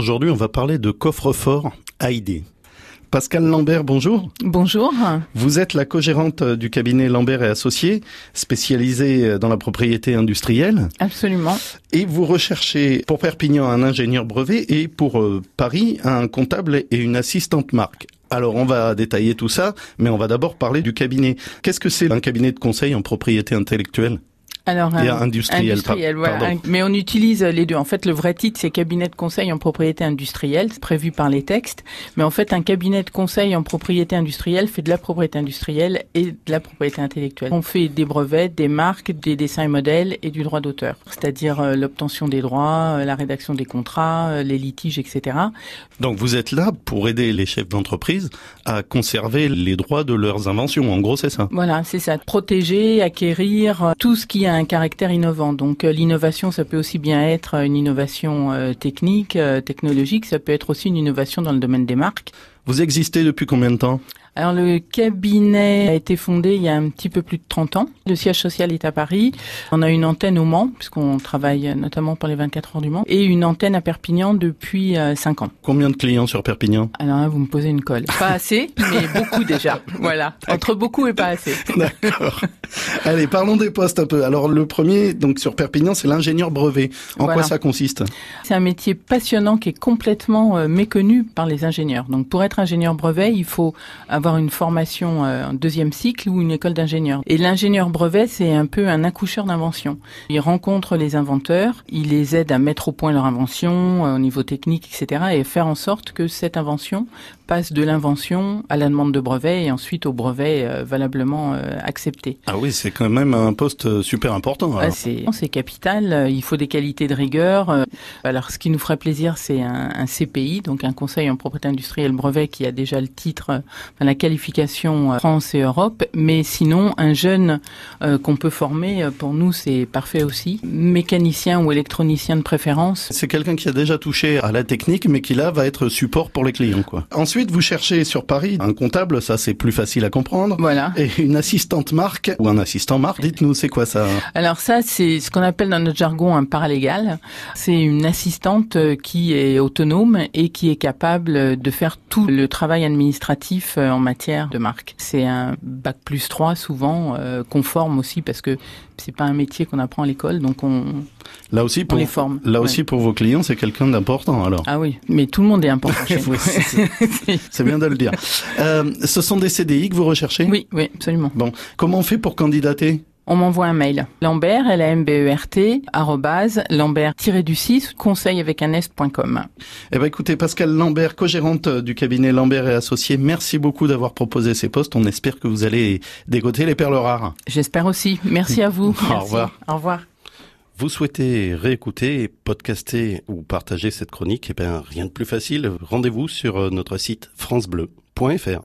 Aujourd'hui, on va parler de coffre-fort AID. Pascal Lambert, bonjour. Bonjour. Vous êtes la co-gérante du cabinet Lambert et Associés, spécialisé dans la propriété industrielle. Absolument. Et vous recherchez pour Perpignan un ingénieur brevet et pour euh, Paris un comptable et une assistante marque. Alors on va détailler tout ça, mais on va d'abord parler du cabinet. Qu'est-ce que c'est un cabinet de conseil en propriété intellectuelle? Alors, et industriel, industriel voilà. Mais on utilise les deux. En fait, le vrai titre, c'est cabinet de conseil en propriété industrielle, c'est prévu par les textes. Mais en fait, un cabinet de conseil en propriété industrielle fait de la propriété industrielle et de la propriété intellectuelle. On fait des brevets, des marques, des dessins et modèles et du droit d'auteur, c'est-à-dire euh, l'obtention des droits, euh, la rédaction des contrats, euh, les litiges, etc. Donc, vous êtes là pour aider les chefs d'entreprise à conserver les droits de leurs inventions. En gros, c'est ça. Voilà, c'est ça. Protéger, acquérir tout ce qui un caractère innovant. Donc euh, l'innovation, ça peut aussi bien être une innovation euh, technique, euh, technologique, ça peut être aussi une innovation dans le domaine des marques. Vous existez depuis combien de temps alors le cabinet a été fondé il y a un petit peu plus de 30 ans. Le siège social est à Paris. On a une antenne au Mans, puisqu'on travaille notamment pour les 24 heures du Mans, et une antenne à Perpignan depuis 5 euh, ans. Combien de clients sur Perpignan Alors là, vous me posez une colle. Pas assez, mais beaucoup déjà. Voilà, entre beaucoup et pas assez. D'accord. Allez, parlons des postes un peu. Alors le premier, donc sur Perpignan, c'est l'ingénieur brevet. En quoi ça consiste C'est un métier passionnant qui est complètement euh, méconnu par les ingénieurs. Donc pour être ingénieur brevet, il faut avoir une formation euh, en deuxième cycle ou une école d'ingénieur. Et l'ingénieur brevet, c'est un peu un accoucheur d'invention. Il rencontre les inventeurs, il les aide à mettre au point leur invention euh, au niveau technique, etc. et faire en sorte que cette invention passe de l'invention à la demande de brevet et ensuite au brevet euh, valablement accepté. Ah oui, c'est quand même un poste super important. Ah, c'est capital, il faut des qualités de rigueur. Alors ce qui nous ferait plaisir, c'est un, un, CPI, donc un conseil en propriété industrielle brevet qui a déjà le titre, la qualification euh, France et Europe, mais sinon un jeune euh, qu'on peut former, euh, pour nous c'est parfait aussi. Mécanicien ou électronicien de préférence. C'est quelqu'un qui a déjà touché à la technique, mais qui là va être support pour les clients. Quoi. Ensuite, vous cherchez sur Paris un comptable, ça c'est plus facile à comprendre. Voilà. Et une assistante marque ou un assistant marque. Dites-nous, c'est quoi ça? Alors ça, c'est ce qu'on appelle dans notre jargon un paralégal. C'est une assistante qui est autonome et qui est capable de faire tout le travail administratif en matière de marque. C'est un bac plus 3 souvent, euh, conforme aussi parce que c'est pas un métier qu'on apprend à l'école, donc on, là aussi pour, les forme. Là aussi pour vos clients, c'est quelqu'un d'important alors. Ah oui, mais tout le monde est important chez vous. c'est bien de le dire. Euh, ce sont des CDI que vous recherchez? Oui, oui, absolument. Bon, comment on fait pour candidater? On m'envoie un mail. Lambert, L-A-M-B-E-R-T, arrobase, Lambert-du-6, conseil avec un est.com. Eh ben, écoutez, Pascal Lambert, co-gérante du cabinet Lambert et Associés, merci beaucoup d'avoir proposé ces postes. On espère que vous allez dégoter les perles rares. J'espère aussi. Merci à vous. Au revoir. Au revoir. Vous souhaitez réécouter, podcaster ou partager cette chronique? Eh bien, rien de plus facile. Rendez-vous sur notre site francebleu.fr.